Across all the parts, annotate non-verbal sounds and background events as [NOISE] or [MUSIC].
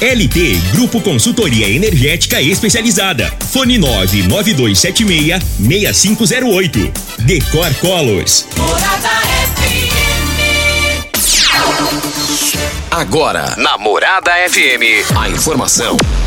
LT Grupo Consultoria Energética Especializada. Fone 99276 6508. Decor Colors. Morada FM. Agora, na Morada FM, a informação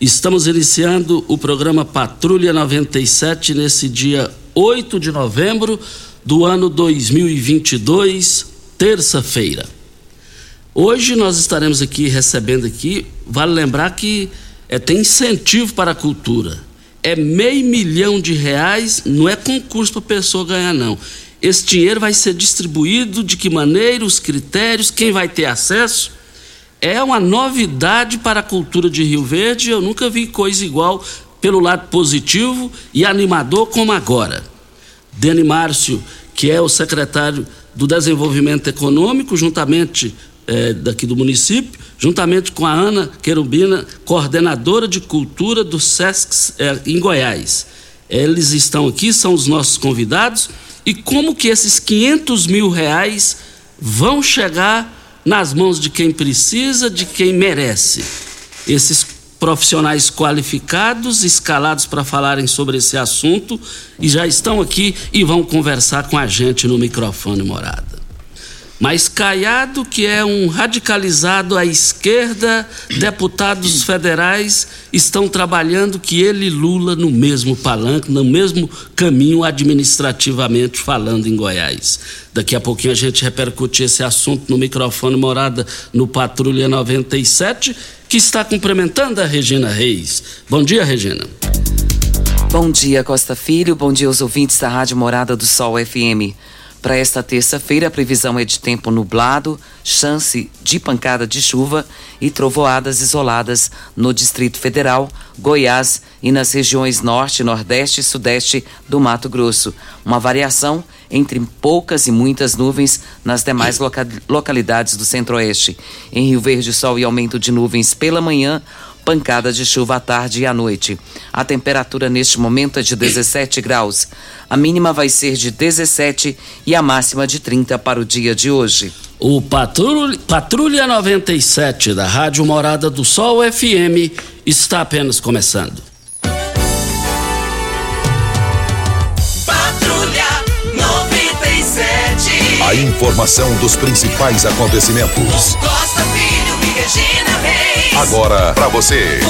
Estamos iniciando o programa Patrulha 97 nesse dia 8 de novembro do ano 2022, terça-feira. Hoje nós estaremos aqui recebendo aqui, vale lembrar que é, tem incentivo para a cultura. É meio milhão de reais, não é concurso para pessoa ganhar, não. Esse dinheiro vai ser distribuído de que maneira, os critérios, quem vai ter acesso. É uma novidade para a cultura de Rio Verde. Eu nunca vi coisa igual pelo lado positivo e animador como agora. Dani Márcio, que é o secretário do Desenvolvimento Econômico, juntamente eh, daqui do município, juntamente com a Ana Querubina, coordenadora de cultura do SESC eh, em Goiás. Eles estão aqui, são os nossos convidados e como que esses 500 mil reais vão chegar nas mãos de quem precisa, de quem merece. Esses profissionais qualificados, escalados para falarem sobre esse assunto, e já estão aqui e vão conversar com a gente no microfone morada. Mas Caiado, que é um radicalizado à esquerda, deputados [CLEARS THROAT] federais estão trabalhando que ele e Lula no mesmo palanque, no mesmo caminho administrativamente falando em Goiás. Daqui a pouquinho a gente repercute esse assunto no microfone morada no Patrulha 97, que está cumprimentando a Regina Reis. Bom dia, Regina. Bom dia, Costa Filho. Bom dia aos ouvintes da Rádio Morada do Sol FM. Para esta terça-feira, a previsão é de tempo nublado, chance de pancada de chuva e trovoadas isoladas no Distrito Federal, Goiás e nas regiões Norte, Nordeste e Sudeste do Mato Grosso. Uma variação entre poucas e muitas nuvens nas demais loca localidades do Centro-Oeste. Em Rio Verde, sol e aumento de nuvens pela manhã pancada de chuva à tarde e à noite. A temperatura neste momento é de 17 graus. A mínima vai ser de 17 e a máxima de 30 para o dia de hoje. O Patrulha, Patrulha 97 da Rádio Morada do Sol FM está apenas começando. Patrulha 97. A informação dos principais acontecimentos. Costa Agora para você.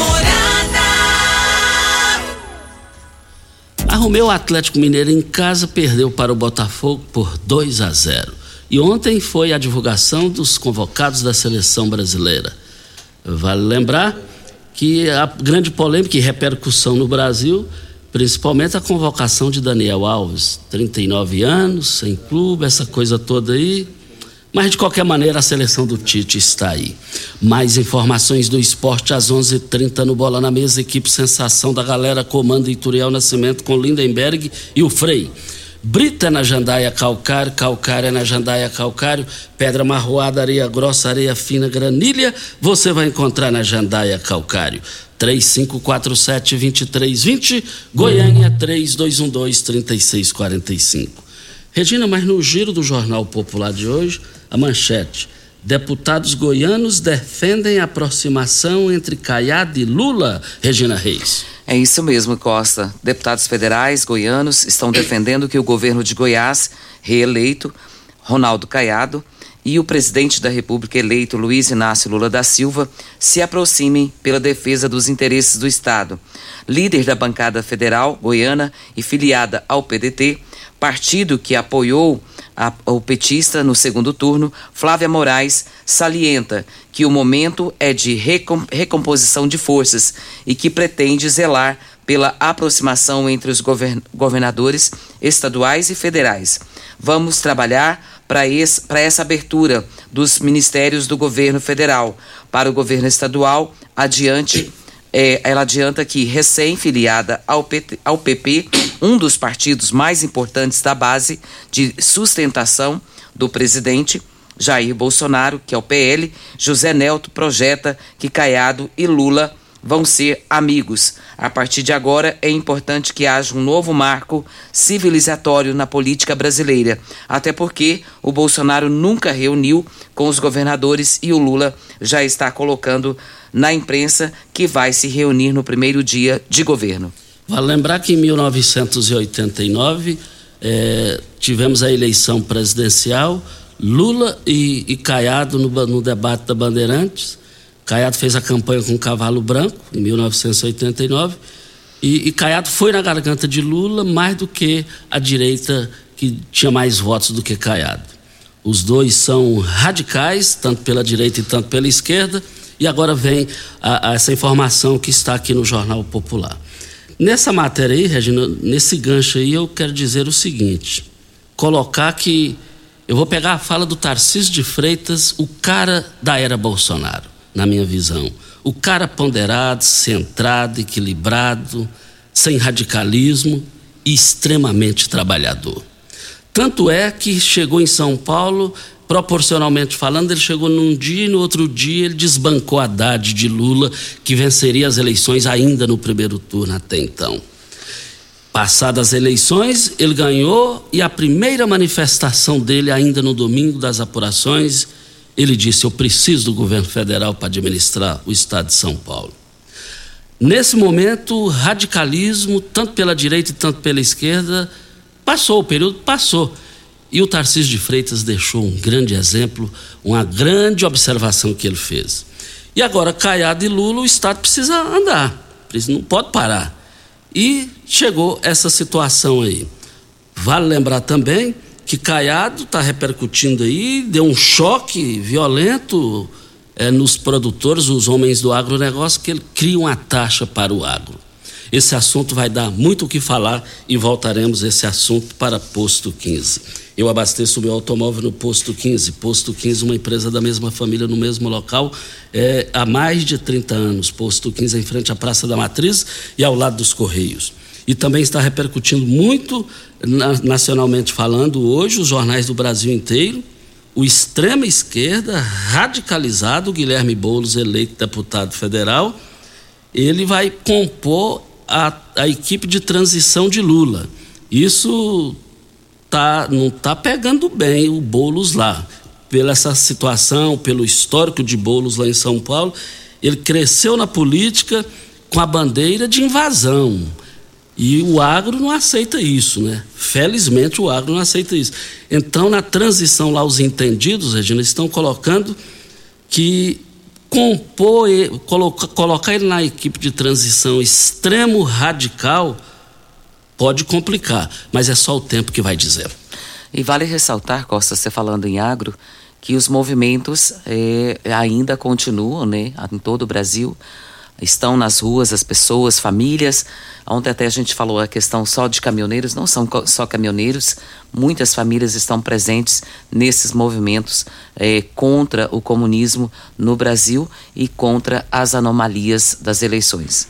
Arrumei o Atlético Mineiro em casa, perdeu para o Botafogo por 2 a 0. E ontem foi a divulgação dos convocados da seleção brasileira. Vale lembrar que a grande polêmica e repercussão no Brasil, principalmente a convocação de Daniel Alves, 39 anos, sem clube, essa coisa toda aí. Mas de qualquer maneira a seleção do Tite está aí. Mais informações do esporte às 11:30 h 30 no Bola na Mesa. Equipe Sensação da Galera comanda Ituriel Nascimento com Lindenberg e o Frei. Brita é na Jandaia Calcário, Calcário é na Jandaia Calcário, Pedra Marroada, Areia Grossa, Areia Fina, Granilha, você vai encontrar na Jandaia Calcário. 3547-2320, Goiânia 3212-3645. Regina, mas no giro do Jornal Popular de hoje, a manchete. Deputados goianos defendem a aproximação entre Caiado e Lula, Regina Reis. É isso mesmo, Costa. Deputados federais goianos estão defendendo que o governo de Goiás, reeleito, Ronaldo Caiado, e o presidente da República eleito Luiz Inácio Lula da Silva se aproximem pela defesa dos interesses do Estado. Líder da bancada federal goiana e filiada ao PDT, partido que apoiou a, o petista no segundo turno, Flávia Moraes, salienta que o momento é de recom, recomposição de forças e que pretende zelar pela aproximação entre os govern, governadores estaduais e federais. Vamos trabalhar para essa abertura dos ministérios do governo federal para o governo estadual adiante é, ela adianta que, recém-filiada ao, ao PP, um dos partidos mais importantes da base de sustentação do presidente Jair Bolsonaro, que é o PL, José Nelto projeta que Caiado e Lula vão ser amigos. A partir de agora, é importante que haja um novo marco civilizatório na política brasileira, até porque o Bolsonaro nunca reuniu com os governadores e o Lula já está colocando na imprensa que vai se reunir no primeiro dia de governo. Vale lembrar que em 1989 eh, tivemos a eleição presidencial, Lula e, e Caiado no, no debate da Bandeirantes. Caiado fez a campanha com o Cavalo Branco, em 1989, e, e Caiado foi na garganta de Lula mais do que a direita, que tinha mais votos do que Caiado. Os dois são radicais, tanto pela direita e tanto pela esquerda, e agora vem a, a essa informação que está aqui no Jornal Popular. Nessa matéria aí, Regina, nesse gancho aí, eu quero dizer o seguinte: colocar que. Eu vou pegar a fala do Tarcísio de Freitas, o cara da era Bolsonaro, na minha visão. O cara ponderado, centrado, equilibrado, sem radicalismo e extremamente trabalhador. Tanto é que chegou em São Paulo proporcionalmente falando, ele chegou num dia e no outro dia ele desbancou a Haddad de Lula, que venceria as eleições ainda no primeiro turno até então. Passadas as eleições, ele ganhou e a primeira manifestação dele, ainda no domingo das apurações, ele disse: Eu preciso do governo federal para administrar o estado de São Paulo. Nesse momento, radicalismo, tanto pela direita e tanto pela esquerda, passou, o período passou. E o Tarcísio de Freitas deixou um grande exemplo, uma grande observação que ele fez. E agora, Caiado e Lula, o Estado precisa andar, não pode parar. E chegou essa situação aí. Vale lembrar também que Caiado está repercutindo aí, deu um choque violento é, nos produtores, os homens do agronegócio, que ele cria uma taxa para o agro. Esse assunto vai dar muito o que falar e voltaremos esse assunto para Posto 15. Eu abasteço o meu automóvel no Posto 15. Posto 15, uma empresa da mesma família no mesmo local é, há mais de 30 anos. Posto 15 em frente à Praça da Matriz e ao lado dos Correios. E também está repercutindo muito, nacionalmente falando, hoje, os jornais do Brasil inteiro. O extrema esquerda, radicalizado, Guilherme Boulos, eleito deputado federal, ele vai compor a, a equipe de transição de Lula. Isso tá, não está pegando bem o Boulos lá. Pela essa situação, pelo histórico de Boulos lá em São Paulo, ele cresceu na política com a bandeira de invasão. E o agro não aceita isso, né? Felizmente o agro não aceita isso. Então, na transição lá, os entendidos, Regina, estão colocando que compor, colocar, colocar ele na equipe de transição extremo radical pode complicar, mas é só o tempo que vai dizer. E vale ressaltar, Costa, você falando em agro, que os movimentos eh, ainda continuam, né, em todo o Brasil. Estão nas ruas as pessoas, famílias. Ontem até a gente falou a questão só de caminhoneiros, não são só caminhoneiros, muitas famílias estão presentes nesses movimentos eh, contra o comunismo no Brasil e contra as anomalias das eleições.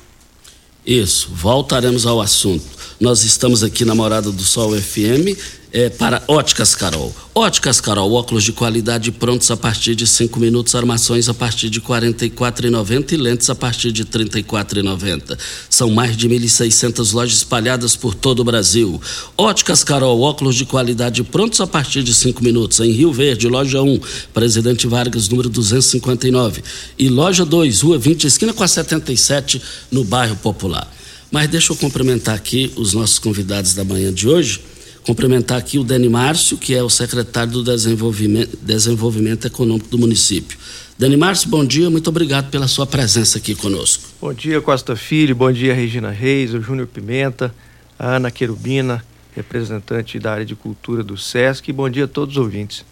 Isso, voltaremos ao assunto. Nós estamos aqui na Morada do Sol FM é, para Óticas Carol. Óticas Carol, óculos de qualidade prontos a partir de 5 minutos, armações a partir de R$ 44,90 e lentes a partir de R$ 34,90. São mais de 1.600 lojas espalhadas por todo o Brasil. Óticas Carol, óculos de qualidade prontos a partir de 5 minutos, em Rio Verde, loja 1, Presidente Vargas, número 259. E loja 2, Rua 20, esquina com a 77, no bairro Popular. Mas deixa eu cumprimentar aqui os nossos convidados da manhã de hoje Cumprimentar aqui o Dani Márcio, que é o secretário do Desenvolvimento, Desenvolvimento Econômico do município. Dani Márcio, bom dia, muito obrigado pela sua presença aqui conosco. Bom dia, Costa Filho, bom dia, Regina Reis, o Júnior Pimenta, a Ana Querubina, representante da área de cultura do SESC, e bom dia a todos os ouvintes.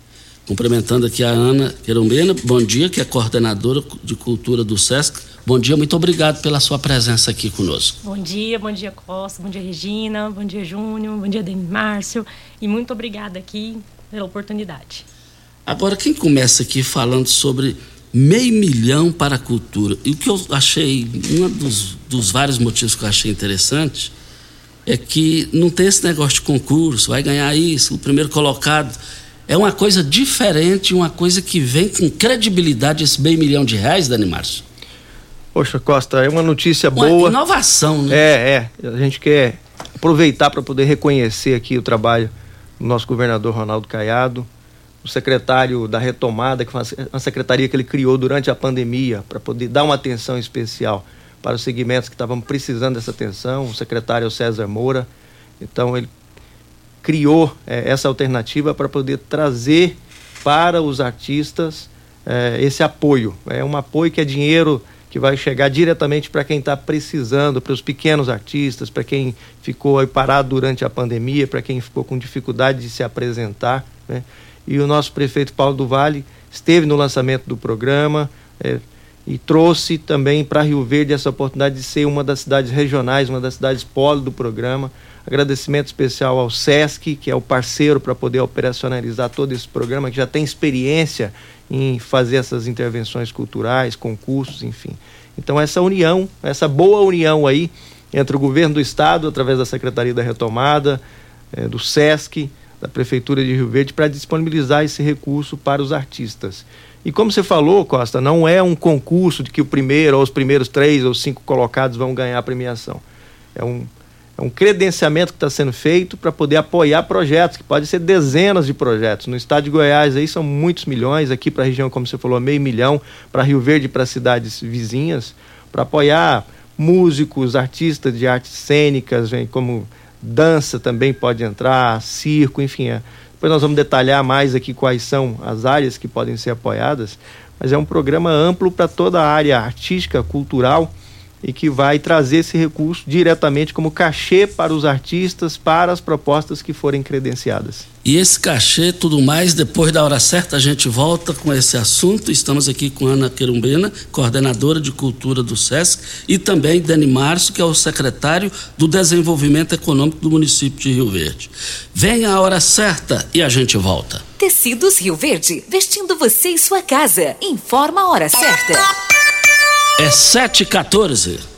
Cumprimentando aqui a Ana Querumbena, bom dia, que é coordenadora de cultura do SESC. Bom dia, muito obrigado pela sua presença aqui conosco. Bom dia, bom dia Costa, bom dia Regina, bom dia Júnior, bom dia Dani Márcio e muito obrigada aqui pela oportunidade. Agora, quem começa aqui falando sobre meio milhão para a cultura, e o que eu achei, um dos, dos vários motivos que eu achei interessante, é que não tem esse negócio de concurso, vai ganhar isso, o primeiro colocado é uma coisa diferente, uma coisa que vem com credibilidade esse meio milhão de reais, Dani Márcio. Poxa, Costa, é uma notícia uma boa. inovação, né? É, é. A gente quer aproveitar para poder reconhecer aqui o trabalho do nosso governador Ronaldo Caiado, o secretário da retomada, que foi uma secretaria que ele criou durante a pandemia, para poder dar uma atenção especial para os segmentos que estavam precisando dessa atenção, o secretário César Moura. Então, ele criou é, essa alternativa para poder trazer para os artistas é, esse apoio. É um apoio que é dinheiro que vai chegar diretamente para quem está precisando, para os pequenos artistas, para quem ficou parado durante a pandemia, para quem ficou com dificuldade de se apresentar. Né? E o nosso prefeito Paulo do Vale esteve no lançamento do programa é, e trouxe também para Rio Verde essa oportunidade de ser uma das cidades regionais, uma das cidades polo do programa. Agradecimento especial ao SESC, que é o parceiro para poder operacionalizar todo esse programa, que já tem experiência em fazer essas intervenções culturais, concursos, enfim. Então, essa união, essa boa união aí entre o governo do estado, através da Secretaria da Retomada, eh, do SESC, da Prefeitura de Rio Verde, para disponibilizar esse recurso para os artistas. E como você falou, Costa, não é um concurso de que o primeiro ou os primeiros três ou cinco colocados vão ganhar a premiação. É um, é um credenciamento que está sendo feito para poder apoiar projetos, que pode ser dezenas de projetos. No estado de Goiás aí são muitos milhões, aqui para a região, como você falou, meio milhão, para Rio Verde para cidades vizinhas, para apoiar músicos, artistas de artes cênicas, como dança também pode entrar, circo, enfim. É. Depois nós vamos detalhar mais aqui quais são as áreas que podem ser apoiadas, mas é um programa amplo para toda a área artística, cultural e que vai trazer esse recurso diretamente como cachê para os artistas, para as propostas que forem credenciadas. E esse cachê, tudo mais, depois da hora certa a gente volta com esse assunto. Estamos aqui com Ana Querumbena, coordenadora de cultura do SESC, e também Dani Márcio, que é o secretário do Desenvolvimento Econômico do município de Rio Verde. Venha a hora certa e a gente volta. Tecidos Rio Verde, vestindo você e sua casa. Informa a hora certa. É 714.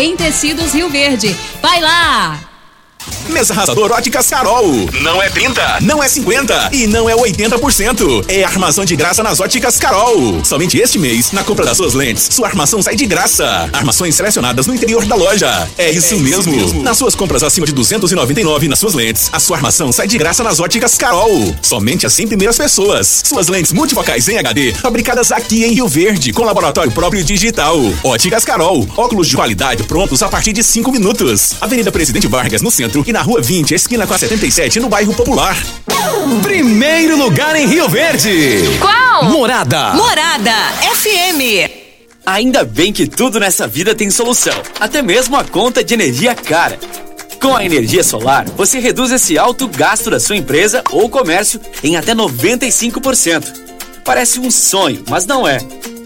em Tecidos Rio Verde. Vai lá! Mesa arrasador Óticas Carol. Não é 30, não é 50 e não é 80%. É armação de graça nas Óticas Carol. Somente este mês, na compra das suas lentes, sua armação sai de graça. Armações selecionadas no interior da loja. É isso, é mesmo. isso mesmo. Nas suas compras acima de 299 nas suas lentes, a sua armação sai de graça nas Óticas Carol. Somente as 100 primeiras pessoas. Suas lentes multifocais em HD, fabricadas aqui em Rio Verde, com laboratório próprio digital. Óticas Carol. Óculos de qualidade prontos a partir de 5 minutos. Avenida Presidente Vargas, no centro, e na Rua 20, esquina com a 77, no bairro Popular. Primeiro lugar em Rio Verde. Qual? Morada. Morada FM. Ainda bem que tudo nessa vida tem solução, até mesmo a conta de energia cara. Com a energia solar, você reduz esse alto gasto da sua empresa ou comércio em até 95%. Parece um sonho, mas não é.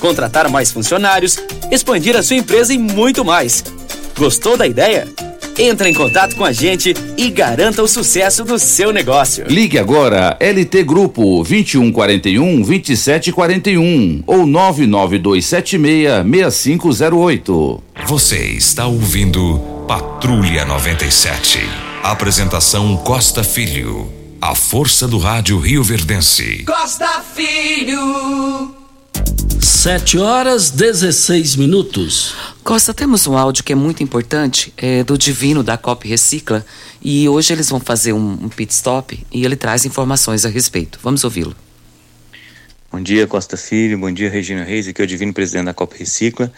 contratar mais funcionários, expandir a sua empresa e muito mais. Gostou da ideia? Entre em contato com a gente e garanta o sucesso do seu negócio. Ligue agora LT Grupo 2141 2741 ou 99276 6508. Você está ouvindo Patrulha 97. Apresentação Costa Filho. A força do rádio Rio Verdense. Costa Filho. 7 horas 16 minutos. Costa, temos um áudio que é muito importante, é do Divino da COP Recicla, e hoje eles vão fazer um, um pit stop e ele traz informações a respeito. Vamos ouvi-lo. Bom dia, Costa Filho. Bom dia, Regina Reis. Aqui é o Divino, presidente da COP Recicla.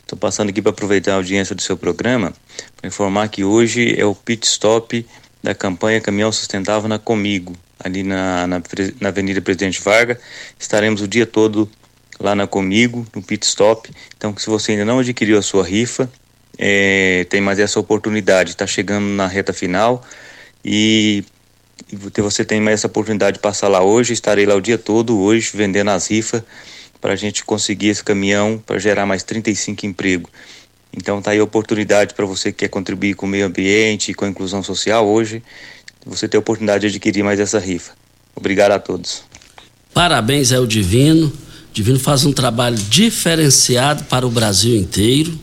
Estou passando aqui para aproveitar a audiência do seu programa para informar que hoje é o pit stop da campanha Caminhão Sustentável na Comigo, ali na, na, na Avenida Presidente Vargas. Estaremos o dia todo lá na Comigo, no pit stop. Então, se você ainda não adquiriu a sua rifa, é, tem mais essa oportunidade. Está chegando na reta final e, você tem mais essa oportunidade de passar lá hoje. Estarei lá o dia todo hoje vendendo as rifas para a gente conseguir esse caminhão para gerar mais 35 empregos. Então tá aí a oportunidade para você que quer contribuir com o meio ambiente e com a inclusão social hoje, você ter a oportunidade de adquirir mais essa rifa. Obrigado a todos. Parabéns ao Divino. Divino faz um trabalho diferenciado para o Brasil inteiro.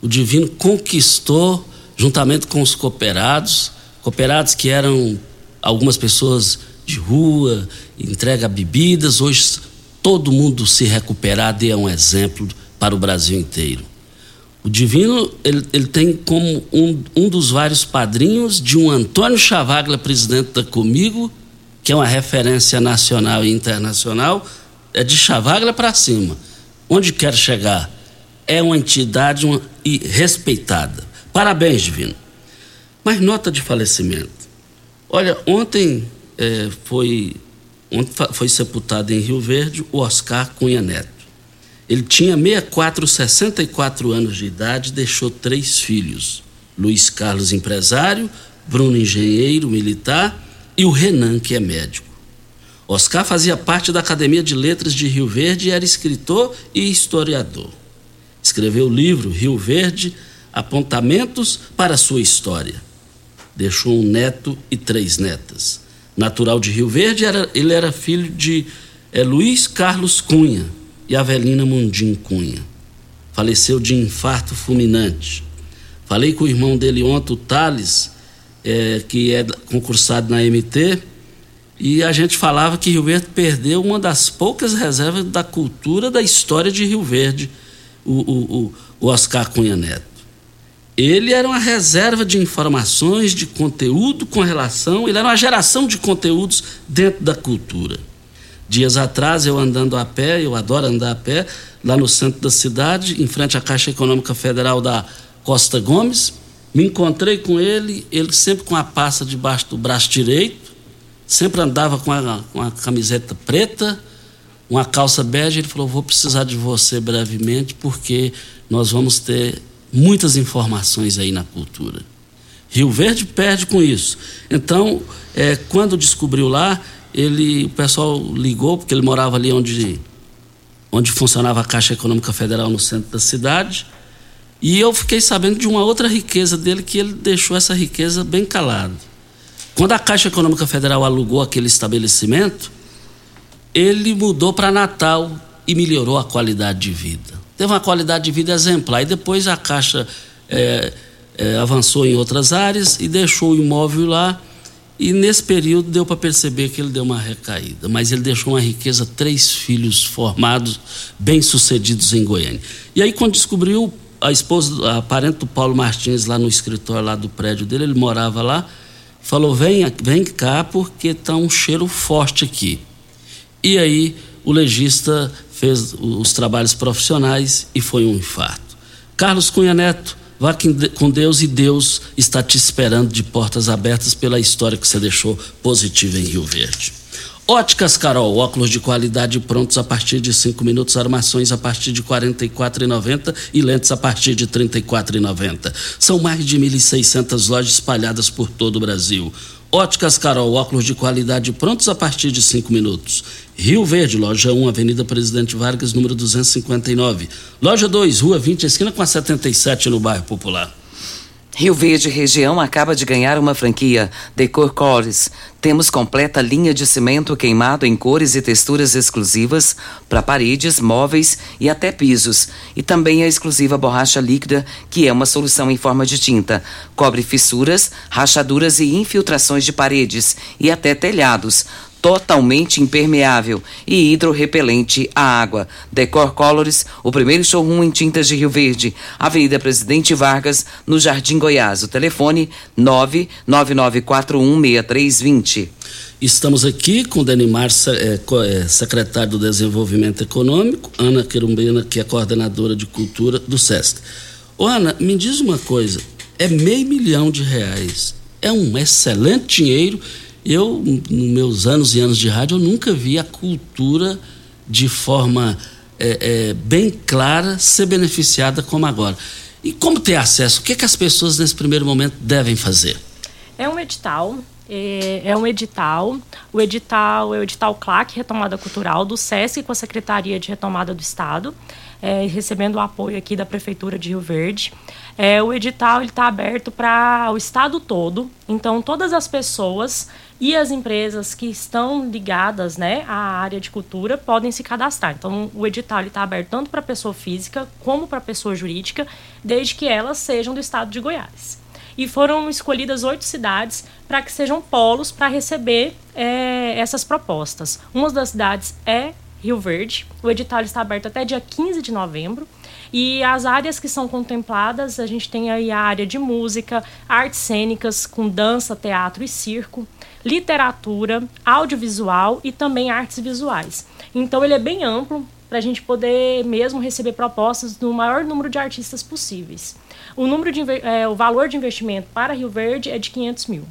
O Divino conquistou, juntamente com os cooperados, cooperados que eram algumas pessoas de rua, entrega bebidas, hoje todo mundo se recuperar é um exemplo para o Brasil inteiro. O Divino ele, ele tem como um, um dos vários padrinhos de um Antônio Chavaglia, presidente da Comigo, que é uma referência nacional e internacional, é de Chavaglia para cima. Onde quer chegar? É uma entidade uma, e respeitada. Parabéns, Divino. Mas nota de falecimento. Olha, ontem é, foi, ontem foi sepultado em Rio Verde o Oscar Cunha Neto. Ele tinha 64, 64 anos de idade deixou três filhos: Luiz Carlos, empresário, Bruno, engenheiro militar, e o Renan, que é médico. Oscar fazia parte da Academia de Letras de Rio Verde e era escritor e historiador. Escreveu o livro Rio Verde Apontamentos para sua História. Deixou um neto e três netas. Natural de Rio Verde, era, ele era filho de é, Luiz Carlos Cunha e Avelina Mundim Cunha. Faleceu de infarto fulminante. Falei com o irmão dele ontem, o Thales, é, que é concursado na MT, e a gente falava que Rio Verde perdeu uma das poucas reservas da cultura da história de Rio Verde, o, o, o Oscar Cunha Neto. Ele era uma reserva de informações, de conteúdo com relação, ele era uma geração de conteúdos dentro da cultura. Dias atrás, eu andando a pé, eu adoro andar a pé, lá no centro da cidade, em frente à Caixa Econômica Federal da Costa Gomes, me encontrei com ele, ele sempre com a pasta debaixo do braço direito, sempre andava com a, com a camiseta preta, uma calça bege. Ele falou: Vou precisar de você brevemente, porque nós vamos ter muitas informações aí na cultura. Rio Verde perde com isso. Então, é, quando descobriu lá, ele, o pessoal ligou, porque ele morava ali onde, onde funcionava a Caixa Econômica Federal, no centro da cidade. E eu fiquei sabendo de uma outra riqueza dele, que ele deixou essa riqueza bem calada. Quando a Caixa Econômica Federal alugou aquele estabelecimento, ele mudou para Natal e melhorou a qualidade de vida. Teve uma qualidade de vida exemplar. E depois a Caixa é, é, avançou em outras áreas e deixou o imóvel lá e nesse período deu para perceber que ele deu uma recaída, mas ele deixou uma riqueza, três filhos formados, bem-sucedidos em Goiânia. E aí, quando descobriu a esposa, a parente do Paulo Martins lá no escritório lá do prédio dele, ele morava lá, falou: vem, vem cá porque tá um cheiro forte aqui. E aí o legista fez os trabalhos profissionais e foi um infarto. Carlos Cunha Neto, vá com Deus e Deus está te esperando de portas abertas pela história que você deixou positiva em Rio Verde. Óticas Carol, óculos de qualidade prontos a partir de 5 minutos, armações a partir de R$ 44,90 e lentes a partir de R$ 34,90. São mais de 1.600 lojas espalhadas por todo o Brasil. Óticas Carol, óculos de qualidade prontos a partir de 5 minutos. Rio Verde, loja 1, Avenida Presidente Vargas, número 259. Loja 2, Rua 20, esquina com a 77, no bairro Popular. Rio Verde Região acaba de ganhar uma franquia, Decor Cores. Temos completa linha de cimento queimado em cores e texturas exclusivas para paredes, móveis e até pisos. E também a exclusiva borracha líquida, que é uma solução em forma de tinta. Cobre fissuras, rachaduras e infiltrações de paredes e até telhados totalmente impermeável e hidrorrepelente à água. Decor Colors, o primeiro showroom em tintas de Rio Verde, Avenida Presidente Vargas, no Jardim Goiás. O telefone 999416320. Estamos aqui com Denimar, é, é, secretário do Desenvolvimento Econômico, Ana Querumbina, que é coordenadora de cultura do SESC. Ô, Ana, me diz uma coisa: é meio milhão de reais. É um excelente dinheiro eu, nos meus anos e anos de rádio, eu nunca vi a cultura de forma é, é, bem clara ser beneficiada como agora. E como ter acesso? O que, é que as pessoas nesse primeiro momento devem fazer? É um edital, é, é, um edital. O edital é o edital CLAC, Retomada Cultural, do SESC com a Secretaria de Retomada do Estado, é, recebendo o apoio aqui da Prefeitura de Rio Verde. É, o edital está aberto para o Estado todo, então todas as pessoas e as empresas que estão ligadas né, à área de cultura podem se cadastrar. Então, o edital está aberto tanto para pessoa física como para pessoa jurídica, desde que elas sejam do estado de Goiás. E foram escolhidas oito cidades para que sejam polos para receber é, essas propostas. Uma das cidades é Rio Verde. O edital está aberto até dia 15 de novembro. E as áreas que são contempladas, a gente tem aí a área de música, artes cênicas, com dança, teatro e circo literatura, audiovisual e também artes visuais. Então ele é bem amplo para a gente poder mesmo receber propostas do maior número de artistas possíveis. O, número de, é, o valor de investimento para Rio Verde é de 500 mil.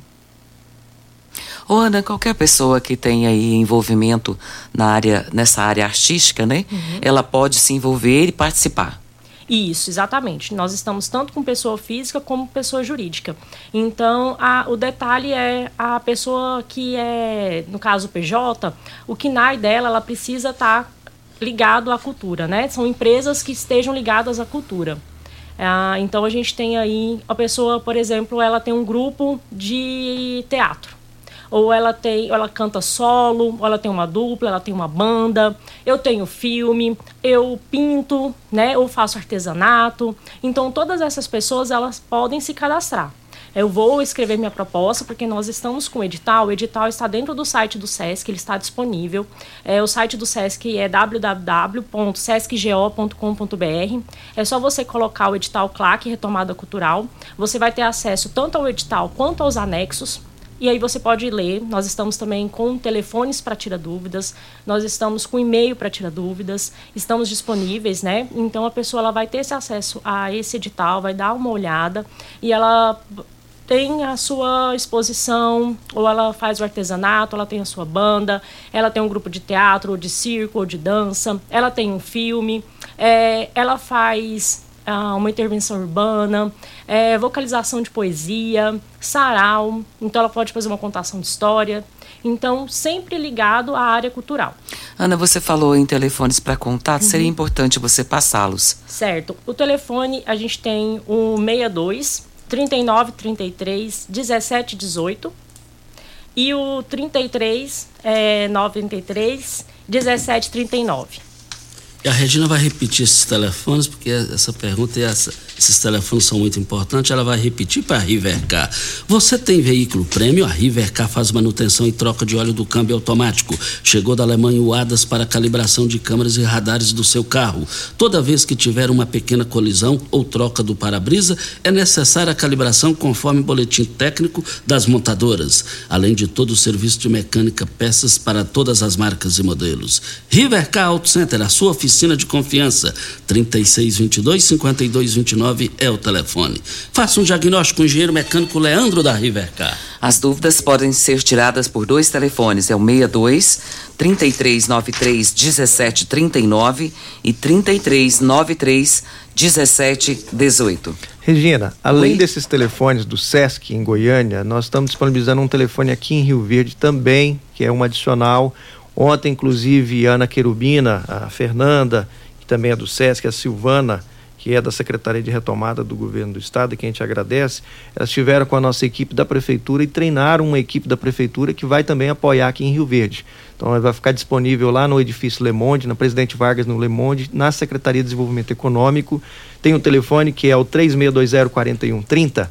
Ô Ana, qualquer pessoa que tenha aí envolvimento na área, nessa área artística, né? Uhum. Ela pode se envolver e participar. Isso, exatamente. Nós estamos tanto com pessoa física como pessoa jurídica. Então, a, o detalhe é a pessoa que é, no caso PJ, o KNAI dela, ela precisa estar tá ligado à cultura, né? São empresas que estejam ligadas à cultura. Ah, então a gente tem aí a pessoa, por exemplo, ela tem um grupo de teatro ou ela tem, ou ela canta solo, ou ela tem uma dupla, ela tem uma banda, eu tenho filme, eu pinto, né, ou faço artesanato. Então todas essas pessoas elas podem se cadastrar. Eu vou escrever minha proposta porque nós estamos com o edital. O edital está dentro do site do SESC, ele está disponível. É, o site do SESC é www.sescgo.com.br. É só você colocar o edital CLAC Retomada Cultural. Você vai ter acesso tanto ao edital quanto aos anexos. E aí você pode ler. Nós estamos também com telefones para tirar dúvidas, nós estamos com e-mail para tirar dúvidas, estamos disponíveis, né? Então a pessoa ela vai ter esse acesso a esse edital, vai dar uma olhada. E ela tem a sua exposição, ou ela faz o artesanato, ela tem a sua banda, ela tem um grupo de teatro, ou de circo, ou de dança, ela tem um filme, é, ela faz uma intervenção urbana, é, vocalização de poesia, sarau. Então, ela pode fazer uma contação de história. Então, sempre ligado à área cultural. Ana, você falou em telefones para contato, uhum. seria importante você passá-los. Certo. O telefone, a gente tem o 62 39 33 17 18 e o 33 é, 93 17 39. A Regina vai repetir esses telefones, porque essa pergunta e essa, esses telefones são muito importantes. Ela vai repetir para a Rivercar. Você tem veículo prêmio? A Rivercar faz manutenção e troca de óleo do câmbio automático. Chegou da Alemanha o ADAS para calibração de câmeras e radares do seu carro. Toda vez que tiver uma pequena colisão ou troca do para-brisa, é necessária a calibração conforme o boletim técnico das montadoras. Além de todo o serviço de mecânica, peças para todas as marcas e modelos. Rivercar Auto Center, a sua oficina oficina de confiança. 3622-5229 é o telefone. Faça um diagnóstico com o engenheiro mecânico Leandro da Rivercar. As dúvidas podem ser tiradas por dois telefones, é o 62 3393 1739 e 3393 1718. Regina, além Oi? desses telefones do SESC em Goiânia, nós estamos disponibilizando um telefone aqui em Rio Verde também, que é um adicional Ontem, inclusive, a Ana Querubina, a Fernanda, que também é do SESC, a Silvana, que é da Secretaria de Retomada do Governo do Estado, que a gente agradece, elas estiveram com a nossa equipe da Prefeitura e treinaram uma equipe da Prefeitura que vai também apoiar aqui em Rio Verde. Então, ela vai ficar disponível lá no edifício Le Monde, na Presidente Vargas, no Le Monde, na Secretaria de Desenvolvimento Econômico. Tem um telefone que é o 3620-4130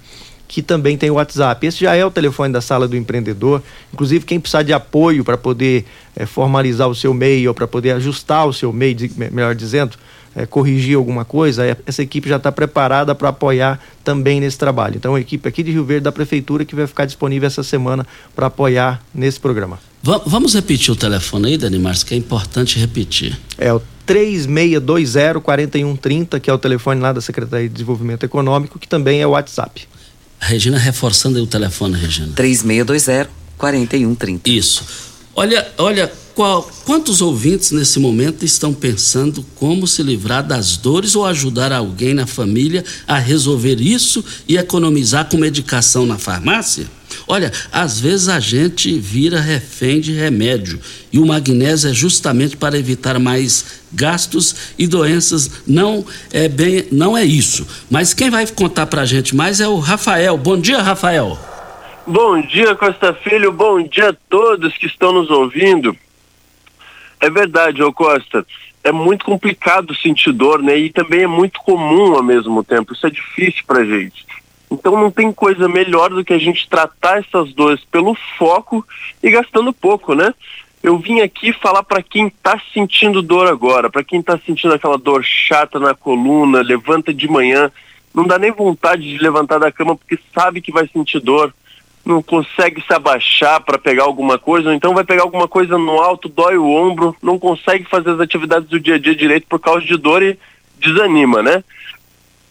que também tem o WhatsApp. Esse já é o telefone da sala do empreendedor. Inclusive, quem precisar de apoio para poder é, formalizar o seu MEI ou para poder ajustar o seu MEI, melhor dizendo, é, corrigir alguma coisa, é, essa equipe já está preparada para apoiar também nesse trabalho. Então, a equipe aqui de Rio Verde da Prefeitura que vai ficar disponível essa semana para apoiar nesse programa. vamos repetir o telefone aí, Dani Marques, que é importante repetir. É o 3620-4130, que é o telefone lá da Secretaria de Desenvolvimento Econômico, que também é o WhatsApp. Regina, reforçando aí o telefone, Regina. 3620-4130. Isso. Olha, olha, qual, quantos ouvintes nesse momento estão pensando como se livrar das dores ou ajudar alguém na família a resolver isso e economizar com medicação na farmácia? Olha, às vezes a gente vira refém de remédio e o magnésio é justamente para evitar mais gastos e doenças. Não é bem, não é isso. Mas quem vai contar para a gente mais é o Rafael. Bom dia, Rafael. Bom dia, Costa Filho. Bom dia a todos que estão nos ouvindo. É verdade, ô Costa. É muito complicado sentir dor, né? E também é muito comum ao mesmo tempo. Isso é difícil pra gente. Então não tem coisa melhor do que a gente tratar essas dores pelo foco e gastando pouco, né? Eu vim aqui falar para quem está sentindo dor agora, para quem está sentindo aquela dor chata na coluna, levanta de manhã, não dá nem vontade de levantar da cama porque sabe que vai sentir dor, não consegue se abaixar para pegar alguma coisa, ou então vai pegar alguma coisa no alto, dói o ombro, não consegue fazer as atividades do dia a dia direito por causa de dor e desanima, né?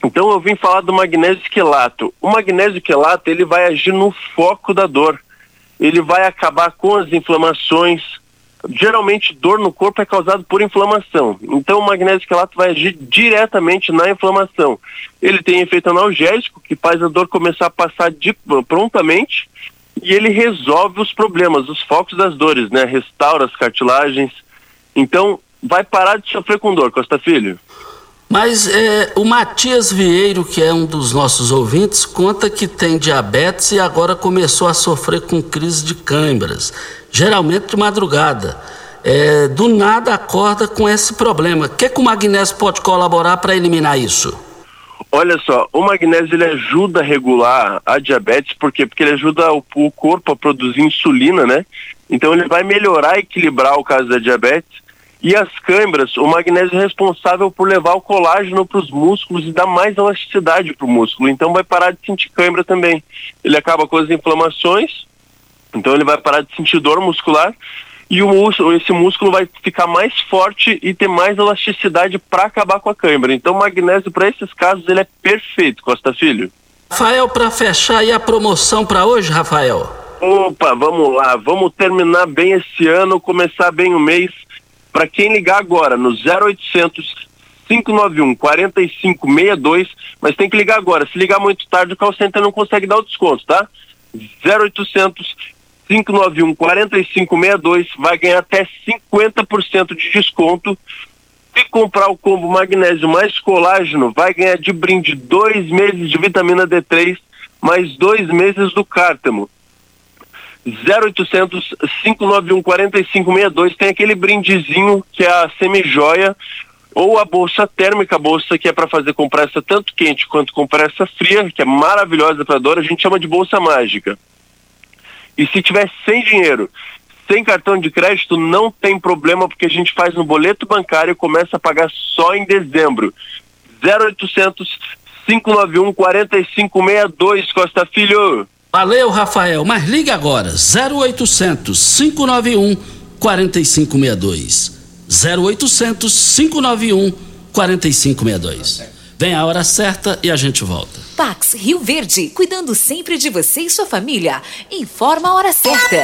Então eu vim falar do magnésio quelato. O magnésio quelato ele vai agir no foco da dor. Ele vai acabar com as inflamações. Geralmente dor no corpo é causado por inflamação. Então o magnésio quelato vai agir diretamente na inflamação. Ele tem efeito analgésico que faz a dor começar a passar de, prontamente e ele resolve os problemas, os focos das dores, né? Restaura as cartilagens. Então vai parar de sofrer com dor, Costa Filho. Mas é, o Matias Vieiro, que é um dos nossos ouvintes, conta que tem diabetes e agora começou a sofrer com crise de câimbras, geralmente de madrugada. É, do nada acorda com esse problema. O que, que o magnésio pode colaborar para eliminar isso? Olha só, o magnésio ele ajuda a regular a diabetes, por quê? Porque ele ajuda o, o corpo a produzir insulina, né? Então ele vai melhorar equilibrar o caso da diabetes e as câimbras, o magnésio é responsável por levar o colágeno para os músculos e dar mais elasticidade para o músculo. Então vai parar de sentir câimbra também. Ele acaba com as inflamações, então ele vai parar de sentir dor muscular e o músculo, esse músculo vai ficar mais forte e ter mais elasticidade para acabar com a câimbra. Então o magnésio para esses casos ele é perfeito, Costa Filho. Rafael, para fechar aí a promoção para hoje, Rafael? Opa, vamos lá, vamos terminar bem esse ano, começar bem o mês para quem ligar agora no 0800 591 4562, mas tem que ligar agora. Se ligar muito tarde, o call center não consegue dar o desconto, tá? 0800 591 4562 vai ganhar até 50% de desconto. Se comprar o combo magnésio mais colágeno, vai ganhar de brinde dois meses de vitamina D3 mais dois meses do cártamo. 0800 591 4562 tem aquele brindezinho que é a semijoia. ou a bolsa térmica, a bolsa que é para fazer compressa tanto quente quanto compressa fria, que é maravilhosa para dor, a gente chama de bolsa mágica. E se tiver sem dinheiro, sem cartão de crédito, não tem problema, porque a gente faz no boleto bancário e começa a pagar só em dezembro. 0800 591 4562, Costa Filho. Valeu, Rafael, mas ligue agora, 0800 591 4562. 0800 591 4562. Vem a hora certa e a gente volta. Pax Rio Verde, cuidando sempre de você e sua família. Informa a hora certa.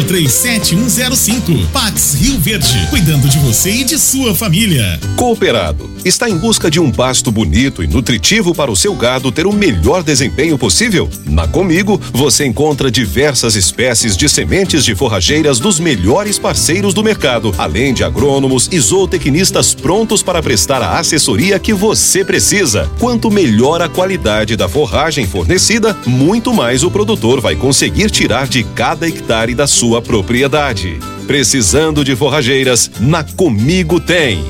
984037105. Pax Rio Verde, cuidando de você e de sua família. Cooperado está em busca de um pasto bonito e nutritivo para o seu gado ter o melhor desempenho possível? Na Comigo, você encontra diversas espécies de sementes de forrageiras dos melhores parceiros do mercado, além de agrônomos e zootecnistas prontos para prestar a assessoria que você precisa. Quanto melhor a qualidade da forragem fornecida, muito mais o produtor vai conseguir tirar de cada hectare da sua propriedade. Precisando de forrageiras? Na Comigo tem.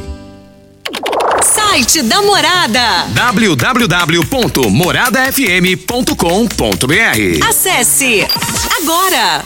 Site da Morada www.moradafm.com.br Acesse agora!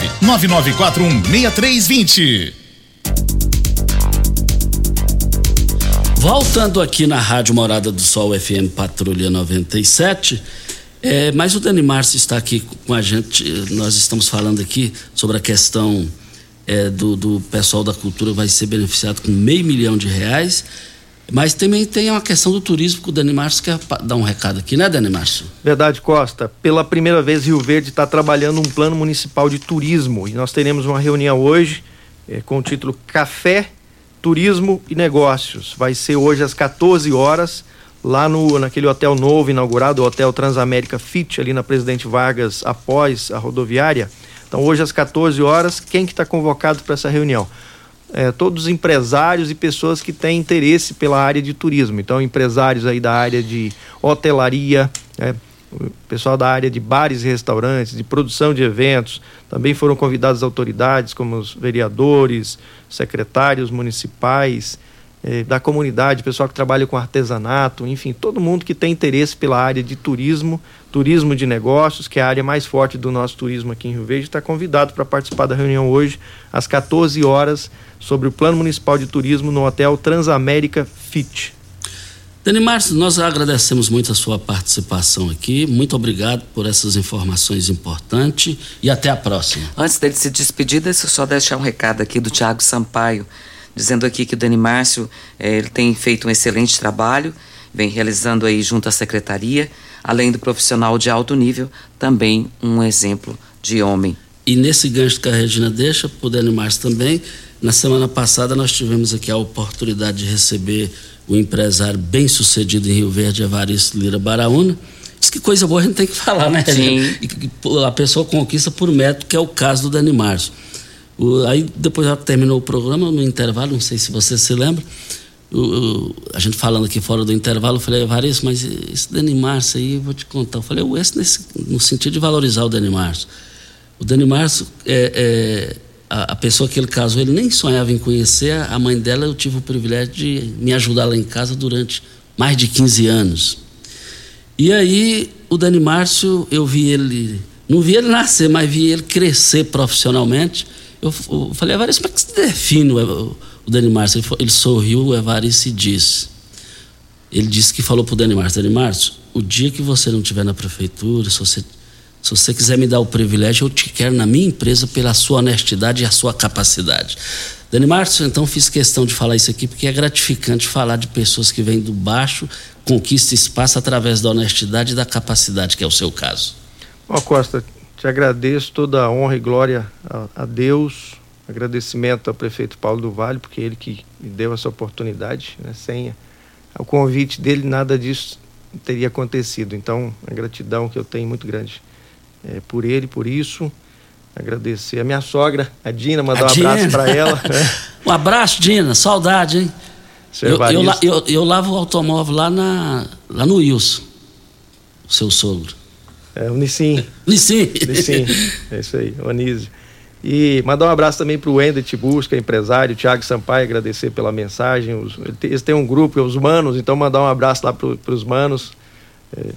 99416320. Voltando aqui na Rádio Morada do Sol FM Patrulha 97, é, mas o Dani Márcio está aqui com a gente. Nós estamos falando aqui sobre a questão é, do, do pessoal da cultura vai ser beneficiado com meio milhão de reais. Mas também tem uma questão do turismo que o Dani Márcio quer dar um recado aqui, né, Dani Márcio? Verdade, Costa. Pela primeira vez, Rio Verde está trabalhando um plano municipal de turismo e nós teremos uma reunião hoje é, com o título Café, Turismo e Negócios. Vai ser hoje às 14 horas lá no naquele hotel novo inaugurado, o Hotel Transamérica Fit, ali na Presidente Vargas, após a rodoviária. Então, hoje às 14 horas, quem que está convocado para essa reunião? É, todos os empresários e pessoas que têm interesse pela área de turismo. Então, empresários aí da área de hotelaria, é, pessoal da área de bares e restaurantes, de produção de eventos, também foram convidadas autoridades como os vereadores, secretários municipais, eh, da comunidade, pessoal que trabalha com artesanato, enfim, todo mundo que tem interesse pela área de turismo, turismo de negócios, que é a área mais forte do nosso turismo aqui em Rio Verde, está convidado para participar da reunião hoje, às 14 horas, sobre o Plano Municipal de Turismo no Hotel Transamérica Fit. Dani Márcio, nós agradecemos muito a sua participação aqui. Muito obrigado por essas informações importantes e até a próxima. Antes dele se despedir, deixa eu só deixar um recado aqui do Tiago Sampaio dizendo aqui que o Dani Márcio eh, ele tem feito um excelente trabalho, vem realizando aí junto à secretaria, além do profissional de alto nível, também um exemplo de homem. E nesse gancho que a Regina deixa, para o Dani Márcio também, na semana passada nós tivemos aqui a oportunidade de receber o empresário bem sucedido em Rio Verde, Evaristo Lira Baraúna. Diz que coisa boa a gente tem que falar, né? Sim. A pessoa conquista por mérito, que é o caso do Dani Márcio. O, aí depois já terminou o programa, no intervalo, não sei se você se lembra, eu, a gente falando aqui fora do intervalo, eu falei, Evaristo, mas esse Dani Márcio aí, eu vou te contar. Eu falei, esse nesse, no sentido de valorizar o Dani Márcio. O Dani Márcio, é, é, a, a, pessoa que ele casou, ele nem sonhava em conhecer. A mãe dela, eu tive o privilégio de me ajudar lá em casa durante mais de 15 anos. E aí, o Dani Márcio, eu vi ele, não vi ele nascer, mas vi ele crescer profissionalmente. Eu, eu falei, Evaristo, como é que se define o, o Dani Márcio? Ele, ele sorriu, o Evaristo disse. Ele disse que falou para o Dani Márcio, Dani Márcio, o dia que você não estiver na prefeitura, se você, se você quiser me dar o privilégio, eu te quero na minha empresa pela sua honestidade e a sua capacidade. Dani Márcio, então fiz questão de falar isso aqui porque é gratificante falar de pessoas que vêm do baixo, conquista espaço através da honestidade e da capacidade, que é o seu caso. Ó Costa, te agradeço toda a honra e glória a, a Deus, agradecimento ao prefeito Paulo do Vale, porque ele que me deu essa oportunidade, né? sem o convite dele nada disso teria acontecido. Então, a gratidão que eu tenho muito grande é, por ele, por isso agradecer a minha sogra, a Dina, mandar a um Dina. abraço para ela. [LAUGHS] Né? um abraço, Dina, saudade, hein? Eu, eu, eu, eu, lavo o automóvel lá, na, lá no Wilson, o seu sogro. É, o Nissim. [LAUGHS] Nissim. Nissim, é isso aí, o Anísio. E mandar um abraço também para o Wender Tibusca, empresário, Tiago Sampaio, agradecer pela mensagem. Os, eles têm um grupo, os Manos, então mandar um abraço lá para os Manos. É,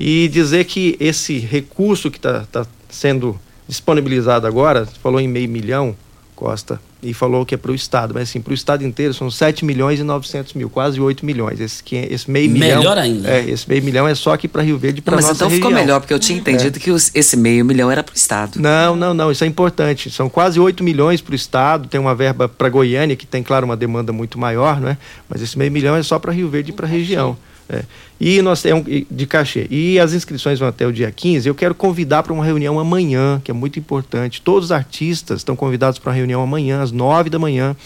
e dizer que esse recurso que está tá sendo disponibilizado agora, falou em meio milhão, Costa, e falou que é para o Estado, mas assim, para o Estado inteiro são 7 milhões e 900 mil, quase 8 milhões. Esse, esse meio melhor milhão. Melhor ainda. É, esse meio milhão é só aqui para Rio Verde para nossa Mas então região. ficou melhor, porque eu tinha entendido é. que os, esse meio milhão era para o Estado. Não, não, não, isso é importante. São quase 8 milhões para o Estado, tem uma verba para Goiânia, que tem, claro, uma demanda muito maior, não é? Mas esse meio milhão é só para Rio Verde e para a região. É. E nós temos de cachê. E as inscrições vão até o dia 15. Eu quero convidar para uma reunião amanhã, que é muito importante. Todos os artistas estão convidados para uma reunião amanhã, às nove da manhã,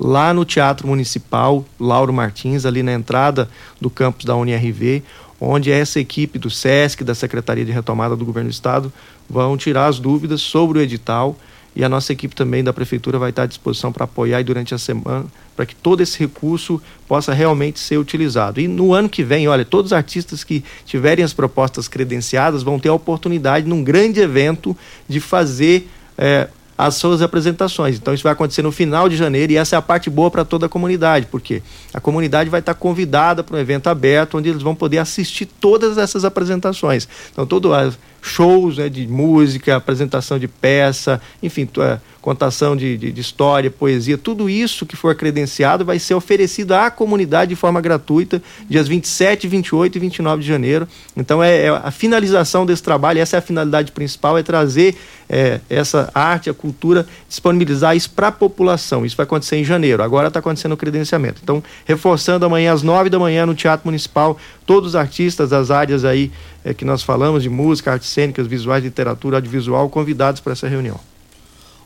lá no Teatro Municipal Lauro Martins, ali na entrada do campus da UNRV, onde essa equipe do SESC, da Secretaria de Retomada do Governo do Estado, vão tirar as dúvidas sobre o edital e a nossa equipe também da prefeitura vai estar à disposição para apoiar durante a semana, para que todo esse recurso possa realmente ser utilizado. E no ano que vem, olha, todos os artistas que tiverem as propostas credenciadas vão ter a oportunidade, num grande evento, de fazer é, as suas apresentações. Então isso vai acontecer no final de janeiro e essa é a parte boa para toda a comunidade, porque a comunidade vai estar convidada para um evento aberto onde eles vão poder assistir todas essas apresentações. Então todo shows né, de música, apresentação de peça, enfim, é, contação de, de, de, história, poesia, tudo isso que for credenciado vai ser oferecido à comunidade de forma gratuita, dias 27, 28 e 29 de janeiro. Então é, é a finalização desse trabalho, essa é a finalidade principal, é trazer é, essa arte, a cultura, disponibilizar isso para a população. Isso vai acontecer em janeiro, agora está acontecendo o credenciamento. Então, reforçando amanhã às 9 da manhã no Teatro Municipal, todos os artistas das áreas aí é, que nós falamos de música, artes cênicas, visuais, literatura, audiovisual, convidados para essa reunião.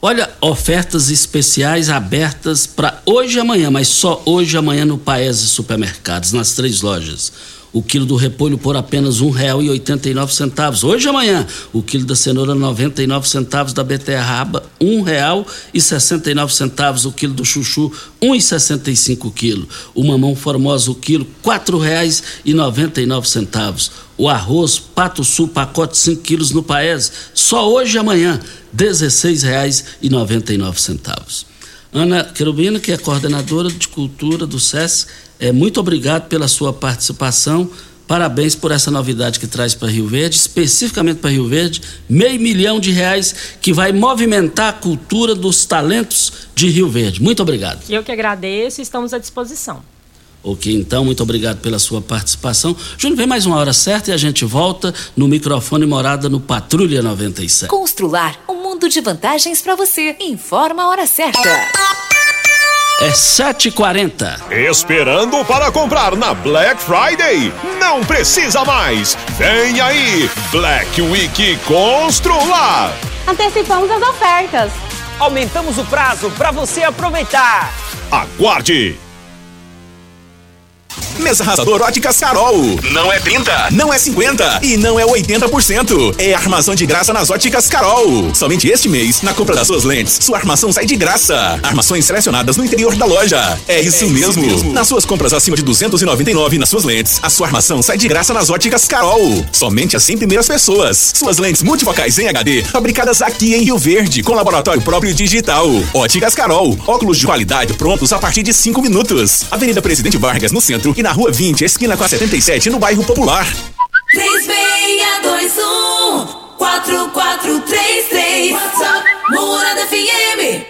Olha, ofertas especiais abertas para hoje e amanhã, mas só hoje e amanhã no Paese Supermercados, nas três lojas o quilo do repolho por apenas R$ 1,89. Hoje e amanhã, o quilo da cenoura 99 centavos, da beterraba R$ 1,69, o quilo do chuchu R$ 1,65 quilo. O mamão formosa o quilo R$ 4,99. O arroz Pato Sul pacote 5 quilos no Paes, só hoje e amanhã R$ 16,99. Ana Querubina, que é coordenadora de cultura do SESC, é, muito obrigado pela sua participação. Parabéns por essa novidade que traz para Rio Verde, especificamente para Rio Verde, meio milhão de reais que vai movimentar a cultura dos talentos de Rio Verde. Muito obrigado. Eu que agradeço e estamos à disposição. Ok, então, muito obrigado pela sua participação. Júnior, vem mais uma hora certa e a gente volta no microfone Morada no Patrulha 97. Constrular um mundo de vantagens para você. Informa a hora certa. É 7h40. Esperando para comprar na Black Friday? Não precisa mais. Vem aí, Black Week Constrular. Antecipamos as ofertas. Aumentamos o prazo para você aproveitar. Aguarde! Mesa arrasador Óticas Carol. Não é 30, não é 50 e não é 80%. É armação de graça nas Óticas Carol. Somente este mês, na compra das suas lentes, sua armação sai de graça. Armações selecionadas no interior da loja. É isso, é mesmo. isso mesmo. Nas suas compras acima de 299 nas suas lentes, a sua armação sai de graça nas Óticas Carol. Somente as 100 primeiras pessoas. Suas lentes multifocais em HD, fabricadas aqui em Rio Verde, com laboratório próprio digital. Óticas Carol. Óculos de qualidade prontos a partir de 5 minutos. Avenida Presidente Vargas, no centro, e na Rua 20, esquina com a 77, no bairro Popular. 3621 4433 WhatsApp Morada FM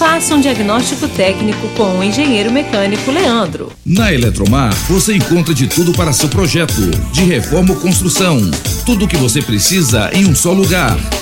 Faça um diagnóstico técnico com o engenheiro mecânico Leandro. Na Eletromar, você encontra de tudo para seu projeto, de reforma ou construção. Tudo o que você precisa em um só lugar.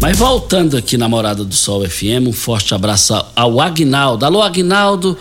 Mas voltando aqui na Morada do Sol FM, um forte abraço ao Agnaldo. Alô, Agnaldo,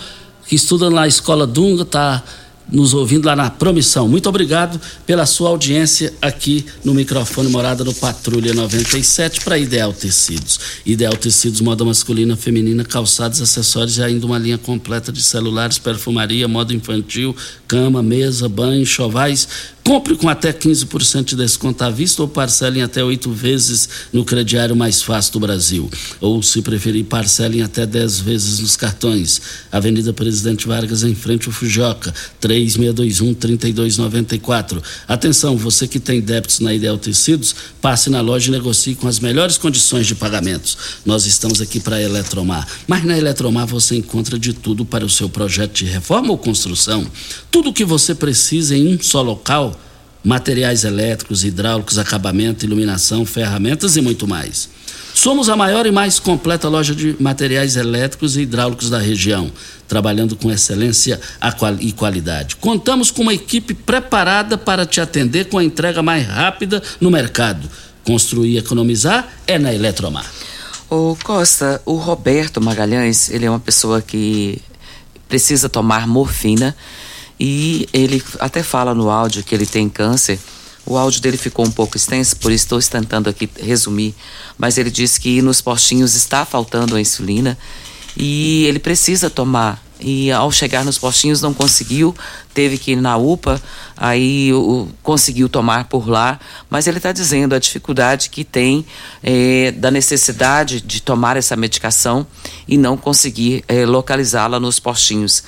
que estuda na Escola Dunga, tá nos ouvindo lá na Promissão. Muito obrigado pela sua audiência aqui no microfone Morada no Patrulha 97 para Ideal Tecidos. Ideal Tecidos, moda masculina, feminina, calçados, acessórios e ainda uma linha completa de celulares, perfumaria, moda infantil, cama, mesa, banho, chovais Compre com até 15% de desconto à vista ou parcele em até oito vezes no crediário mais fácil do Brasil. Ou, se preferir, parcele em até 10 vezes nos cartões. Avenida Presidente Vargas, em frente ao Fujoca, 3621-3294. Atenção, você que tem débitos na Ideal Tecidos, passe na loja e negocie com as melhores condições de pagamentos. Nós estamos aqui para a Eletromar. Mas na Eletromar você encontra de tudo para o seu projeto de reforma ou construção. Tudo o que você precisa em um só local materiais elétricos, hidráulicos, acabamento, iluminação, ferramentas e muito mais. Somos a maior e mais completa loja de materiais elétricos e hidráulicos da região, trabalhando com excelência e qualidade. Contamos com uma equipe preparada para te atender com a entrega mais rápida no mercado. Construir e economizar é na Eletromar. O Costa, o Roberto Magalhães, ele é uma pessoa que precisa tomar morfina e ele até fala no áudio que ele tem câncer. O áudio dele ficou um pouco extenso, por isso estou tentando aqui resumir. Mas ele disse que nos postinhos está faltando a insulina e ele precisa tomar. E ao chegar nos postinhos não conseguiu, teve que ir na UPA, aí o, conseguiu tomar por lá. Mas ele está dizendo a dificuldade que tem é, da necessidade de tomar essa medicação e não conseguir é, localizá-la nos postinhos.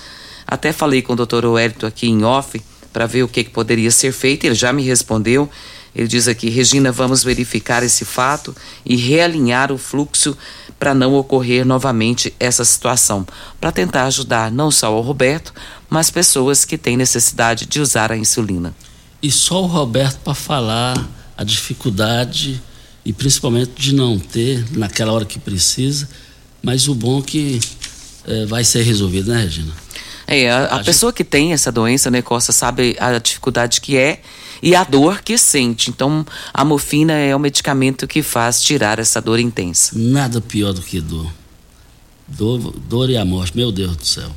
Até falei com o doutor Wellington aqui em off para ver o que, que poderia ser feito. Ele já me respondeu. Ele diz aqui, Regina, vamos verificar esse fato e realinhar o fluxo para não ocorrer novamente essa situação, para tentar ajudar não só o Roberto, mas pessoas que têm necessidade de usar a insulina. E só o Roberto para falar a dificuldade e principalmente de não ter naquela hora que precisa, mas o bom é que é, vai ser resolvido, né, Regina? É, a, a, pessoa que tem essa doença, né, Costa, sabe a dificuldade que é e a dor que sente. Então, a morfina é o medicamento que faz tirar essa dor intensa. Nada pior do que dor. Dor, dor e a morte, meu Deus do céu.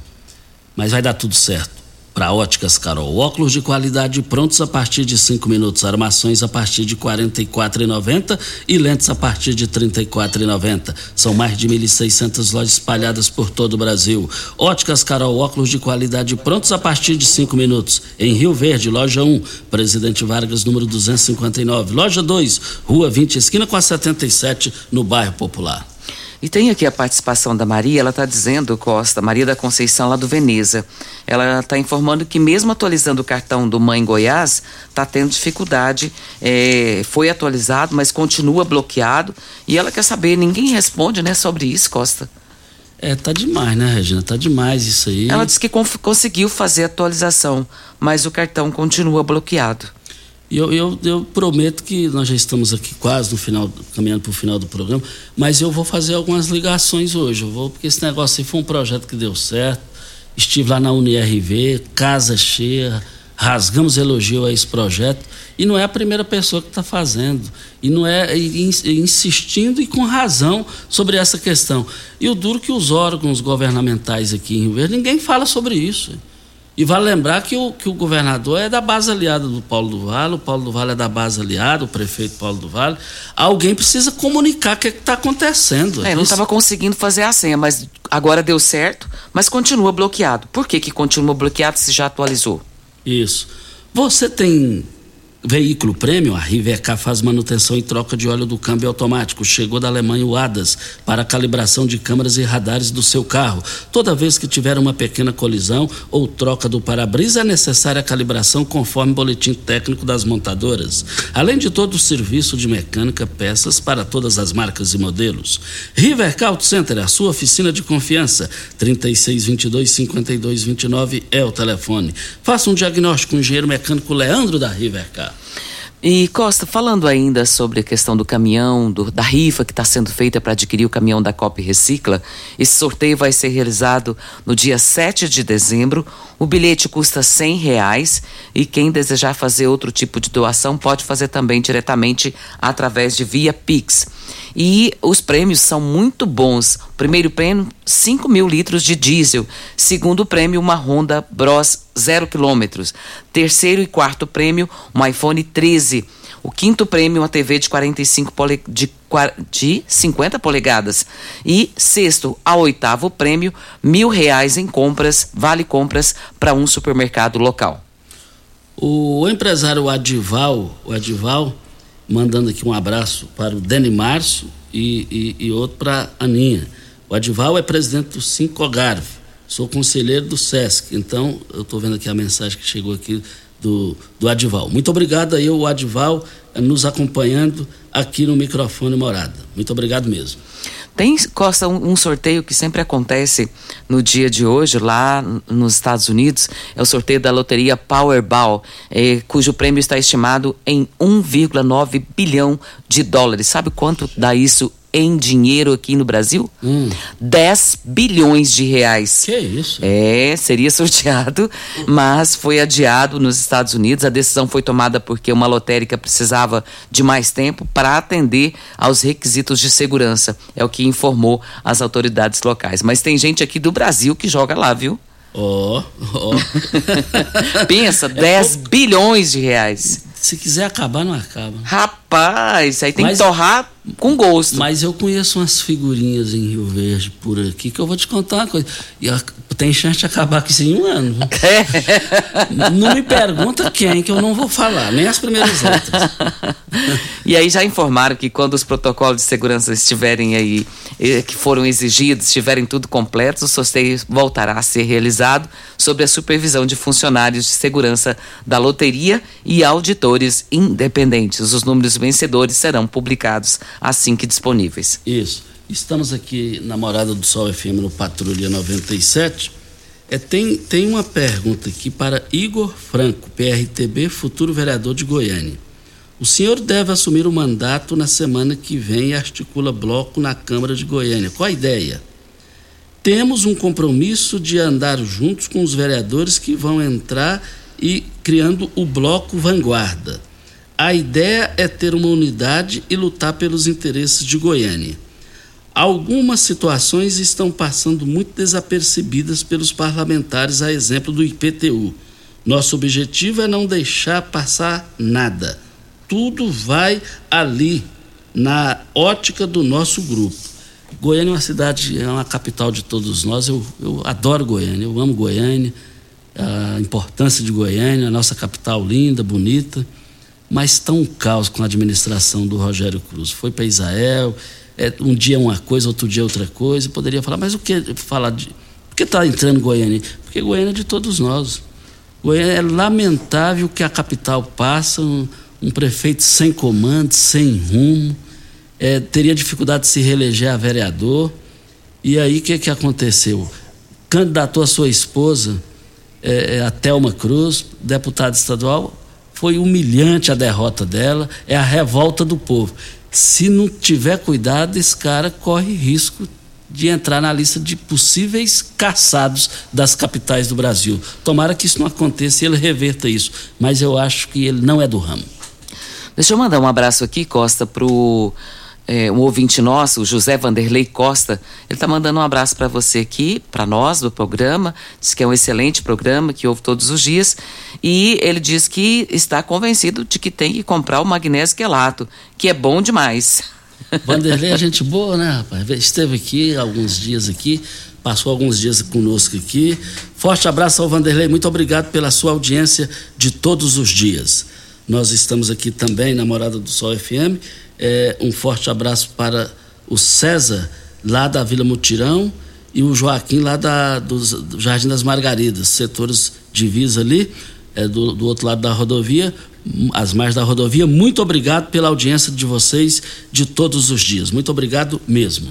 Mas vai dar tudo certo para Óticas Carol. Óculos de qualidade prontos a partir de 5 minutos, armações a partir de R$ 44,90 e lentes a partir de R$ 34,90. São mais de 1.600 lojas espalhadas por todo o Brasil. Óticas Carol, óculos de qualidade prontos a partir de 5 minutos. Em Rio Verde, loja 1, Presidente Vargas, número 259. Loja 2, Rua 20, esquina com a 77, no bairro Popular. E tem aqui a participação da Maria, ela está dizendo, Costa, Maria da Conceição, lá do Veneza. Ela está informando que, mesmo atualizando o cartão do Mãe Goiás, está tendo dificuldade. É, foi atualizado, mas continua bloqueado. E ela quer saber, ninguém responde né, sobre isso, Costa. É, tá demais, né, Regina? Tá demais isso aí. Ela disse que conseguiu fazer a atualização, mas o cartão continua bloqueado. E eu, eu, eu, prometo que nós já estamos aqui quase no final, caminhando para o final do programa, mas eu vou fazer algumas ligações hoje. Eu vou, porque esse negócio aí foi um projeto que deu certo. Estive lá na UniRV, casa cheia, rasgamos elogio a esse projeto. E não é a primeira pessoa que está fazendo. E não é insistindo e com razão sobre essa questão. E o duro que os órgãos governamentais aqui em Rio Verde, ninguém fala sobre isso. E vale lembrar que o, que o governador é da base aliada do Paulo do Vale, o Paulo do Vale é da base aliada, o prefeito Paulo do Vale. Alguém precisa comunicar o que é está acontecendo. É, não estava conseguindo fazer a senha, mas agora deu certo, mas continua bloqueado. Por que, que continua bloqueado se já atualizou? Isso. Você tem Veículo Premium, a Rivercar faz manutenção e troca de óleo do câmbio automático. Chegou da Alemanha o ADAS para calibração de câmeras e radares do seu carro. Toda vez que tiver uma pequena colisão ou troca do para-brisa, é necessária a calibração conforme boletim técnico das montadoras. Além de todo o serviço de mecânica, peças para todas as marcas e modelos. Rivercar Auto Center, a sua oficina de confiança. 3622-5229 é o telefone. Faça um diagnóstico com o engenheiro mecânico Leandro da Rivercar. E Costa, falando ainda sobre a questão do caminhão, do, da rifa que está sendo feita para adquirir o caminhão da COP Recicla, esse sorteio vai ser realizado no dia 7 de dezembro. O bilhete custa 100 reais e quem desejar fazer outro tipo de doação pode fazer também diretamente através de via Pix. E os prêmios são muito bons. Primeiro prêmio, 5 mil litros de diesel. Segundo prêmio, uma Honda Bros zero quilômetros. Terceiro e quarto prêmio, um iPhone 13. O quinto prêmio, uma TV de 45 pole... de, de 50 polegadas. E sexto a oitavo prêmio, mil reais em compras, vale compras para um supermercado local. O empresário Adival, o Adival, mandando aqui um abraço para o Dani Márcio e, e, e outro para a Aninha. O Adival é presidente do Sincogarve, sou conselheiro do SESC, então eu estou vendo aqui a mensagem que chegou aqui do, do Adival. Muito obrigado aí, o Adival, nos acompanhando aqui no microfone Morada. Muito obrigado mesmo. Tem, Costa, um, um, sorteio que sempre acontece no dia de hoje, lá nos Estados Unidos, é o sorteio da loteria Powerball, eh, cujo prêmio está estimado em 1,9 bilhão de dólares. Sabe quanto dá isso em dinheiro aqui no Brasil? Hum. 10 bilhões de reais. Que isso? É, seria sorteado, mas foi adiado nos Estados Unidos. A decisão foi tomada porque uma lotérica precisava de mais tempo para atender aos requisitos de segurança. É o que informou as autoridades locais. Mas tem gente aqui do Brasil que joga lá, viu? Ó, oh, ó. Oh. [LAUGHS] Pensa, 10 é bilhões de reais. Se quiser acabar, não acaba. Rapaz, aí tem mas, que torrar com gosto. Mas eu conheço umas figurinhas em Rio Verde por aqui que eu vou te contar uma coisa. E tem chance de acabar com isso em um ano. É. [LAUGHS] Não me pergunta quem, que eu não vou falar, nem as primeiras letras. [LAUGHS] e aí já informaram que quando os protocolos de segurança estiverem aí, que foram exigidos, estiverem tudo completos, o sorteio voltará a ser realizado sob a supervisão de funcionários de segurança da loteria e auditores independentes. Os números vencedores serão publicados assim que disponíveis. Isso. Estamos aqui na Morada do Sol FM no Patrulha 97. É, tem, tem uma pergunta aqui para Igor Franco, PRTB, futuro vereador de Goiânia. O senhor deve assumir o mandato na semana que vem e articula bloco na Câmara de Goiânia. Qual a ideia? Temos um compromisso de andar juntos com os vereadores que vão entrar e criando o Bloco Vanguarda. A ideia é ter uma unidade e lutar pelos interesses de Goiânia. Algumas situações estão passando muito desapercebidas pelos parlamentares, a exemplo do IPTU. Nosso objetivo é não deixar passar nada. Tudo vai ali, na ótica do nosso grupo. Goiânia é uma cidade, é uma capital de todos nós. Eu, eu adoro Goiânia, eu amo Goiânia a importância de Goiânia, a nossa capital linda, bonita, mas está um caos com a administração do Rogério Cruz. Foi para Israel, é, um dia uma coisa, outro dia outra coisa. Poderia falar, mas o que falar de. Por que está entrando Goiânia? Porque Goiânia é de todos nós. Goiânia é lamentável que a capital passa, um, um prefeito sem comando, sem rumo, é, teria dificuldade de se reeleger a vereador. E aí o que, que aconteceu? Candidatou a sua esposa, é, é a Thelma Cruz, deputada estadual, foi humilhante a derrota dela, é a revolta do povo. Se não tiver cuidado, esse cara corre risco de entrar na lista de possíveis caçados das capitais do Brasil. Tomara que isso não aconteça e ele reverta isso, mas eu acho que ele não é do ramo. Deixa eu mandar um abraço aqui, Costa, pro é, um ouvinte nosso, o José Vanderlei Costa, ele está mandando um abraço para você aqui, para nós do programa, diz que é um excelente programa, que ouve todos os dias, e ele diz que está convencido de que tem que comprar o magnésio quelato, que é bom demais. [LAUGHS] Vanderlei é gente boa, né, rapaz? Esteve aqui alguns dias aqui, passou alguns dias conosco aqui. Forte abraço ao Vanderlei, muito obrigado pela sua audiência de todos os dias. Nós estamos aqui também na Morada do Sol FM é, um forte abraço para o César, lá da Vila Mutirão, e o Joaquim, lá da, do, Jardim das Margaridas, setores divisa ali, é, do, do outro lado da rodovia, as margens da rodovia. Muito obrigado pela audiência de vocês de todos os dias. Muito obrigado mesmo.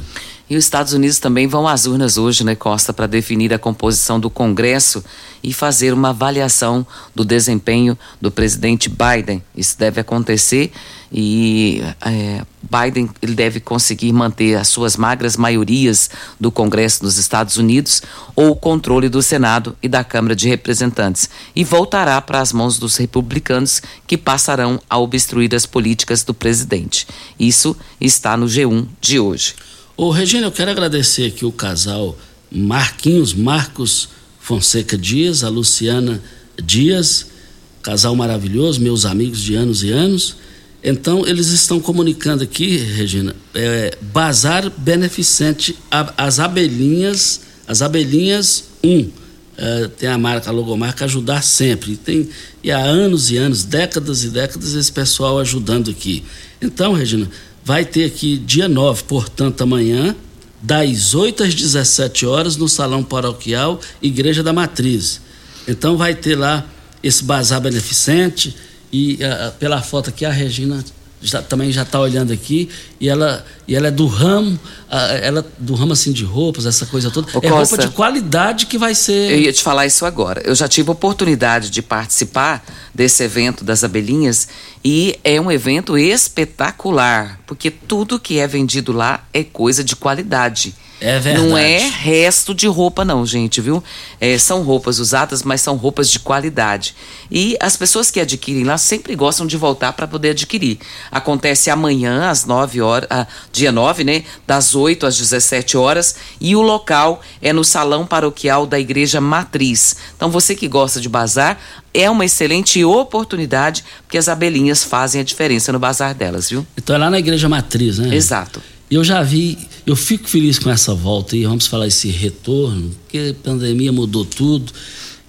E os Estados Unidos também vão às urnas hoje, né, Costa, para definir a composição do Congresso e fazer uma avaliação do desempenho do presidente Biden. Isso deve acontecer e é, Biden ele deve conseguir manter as suas magras maiorias do Congresso dos Estados Unidos ou o controle do Senado e da Câmara de Representantes e voltará para as mãos dos republicanos que passarão a obstruir as políticas do presidente. Isso está no G1 de hoje. Ô, Regina, eu quero agradecer aqui o casal Marquinhos Marcos Fonseca Dias, a Luciana Dias, casal maravilhoso, meus amigos de anos e anos. Então, eles estão comunicando aqui, Regina, é, Bazar Beneficente, as abelhinhas, as abelhinhas 1. É, tem a marca, a logomarca Ajudar Sempre. Tem, e há anos e anos, décadas e décadas, esse pessoal ajudando aqui. Então, Regina, vai ter aqui dia 9, portanto, amanhã, das 8 às 17 horas, no Salão Paroquial Igreja da Matriz. Então vai ter lá esse bazar beneficente e uh, pela foto aqui a Regina já, também já está olhando aqui e ela, e ela é do ramo, ela do ramo assim de roupas, essa coisa toda. Ô, é Costa, roupa de qualidade que vai ser. Eu ia te falar isso agora. Eu já tive a oportunidade de participar desse evento das abelhinhas e é um evento espetacular, porque tudo que é vendido lá é coisa de qualidade. É verdade. Não é resto de roupa, não, gente, viu? É, são roupas usadas, mas são roupas de qualidade. E as pessoas que adquirem lá sempre gostam de voltar para poder adquirir. Acontece amanhã, às 9 horas, ah, dia 9, né? Das 8 às 17 horas. E o local é no Salão Paroquial da Igreja Matriz. Então, você que gosta de bazar, é uma excelente oportunidade, porque as abelhinhas fazem a diferença no bazar delas, viu? Então é lá na Igreja Matriz, né? Exato. Eu já vi, eu fico feliz com essa volta e vamos falar esse retorno, porque a pandemia mudou tudo.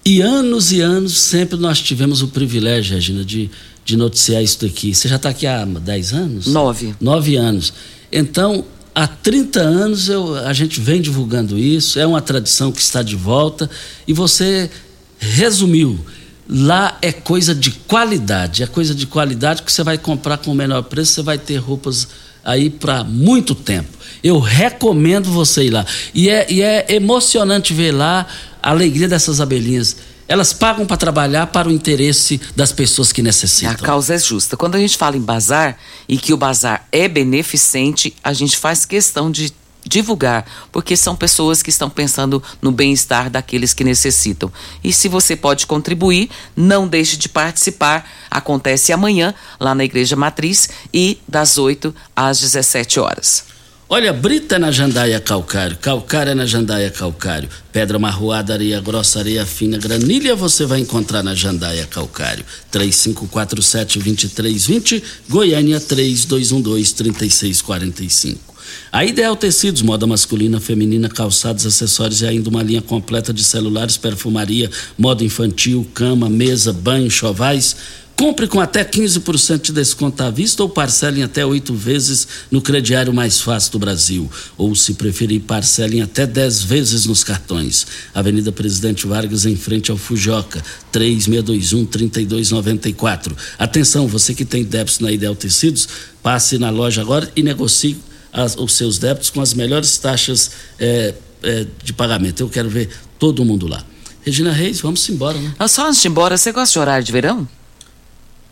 E anos e anos sempre nós tivemos o privilégio, Regina, de, de noticiar isso daqui. Você já está aqui há 10 anos? Nove. Nove anos. Então, há 30 anos eu, a gente vem divulgando isso, é uma tradição que está de volta. E você resumiu. Lá é coisa de qualidade, é coisa de qualidade que você vai comprar com o menor preço, você vai ter roupas aí para muito tempo. Eu recomendo você ir lá. E é, e é emocionante ver lá a alegria dessas abelhinhas. Elas pagam para trabalhar para o interesse das pessoas que necessitam. A causa é justa. Quando a gente fala em bazar e que o bazar é beneficente, a gente faz questão de divulgar, porque são pessoas que estão pensando no bem-estar daqueles que necessitam. E se você pode contribuir, não deixe de participar. Acontece amanhã lá na Igreja Matriz e das 8 às 17 horas. Olha, brita na jandaia calcário, calcário na jandaia calcário, pedra marroada, areia grossa, areia fina, granilha você vai encontrar na jandaia calcário. 3547-2320, Goiânia 3212-3645. A Ideal Tecidos, moda masculina, feminina, calçados, acessórios e ainda uma linha completa de celulares, perfumaria, moda infantil, cama, mesa, banho, chovais Compre com até 15% de desconto à vista ou parcele em até oito vezes no crediário mais fácil do Brasil. Ou, se preferir, parcele em até 10 vezes nos cartões. Avenida Presidente Vargas, em frente ao Fujoca, 3621-3294. Atenção, você que tem débitos na Ideal Tecidos, passe na loja agora e negocie as, os seus débitos com as melhores taxas eh, eh, de pagamento. Eu quero ver todo mundo lá. Regina Reis, vamos embora, né? Ah, Só antes de ir embora, você gosta de horário de verão?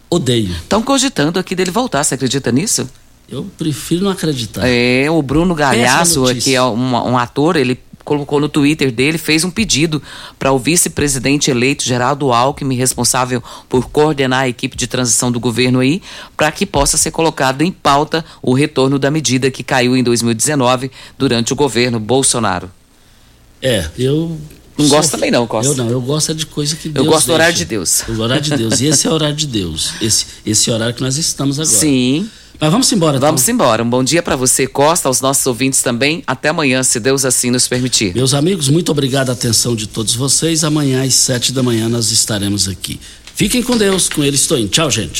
Odeio. Estão cogitando aqui dele voltar, você acredita nisso? Eu prefiro não acreditar. É, o Bruno Galhaço, que é um, um ator, ele colocou no Twitter dele, fez um pedido para o vice-presidente eleito Geraldo Alckmin, responsável por coordenar a equipe de transição do governo aí, para que possa ser colocado em pauta o retorno da medida que caiu em 2019 durante o governo Bolsonaro. É, eu. Não sou- gosto também não, Costa. Eu não, eu gosto é de coisa que Deus gosto do horário de Deus. O horário de Deus. E esse é o horário de Deus. Esse, esse horário que nós estamos agora. Sim. Mas vamos embora, então. Vamos embora. Um bom dia para você, Costa, aos nossos ouvintes também. Até amanhã, se Deus assim nos permitir. Meus amigos, muito obrigado a atenção de todos vocês. Amanhã às sete da manhã nós estaremos aqui. Fiquem com Deus, com ele estou indo. Tchau, gente.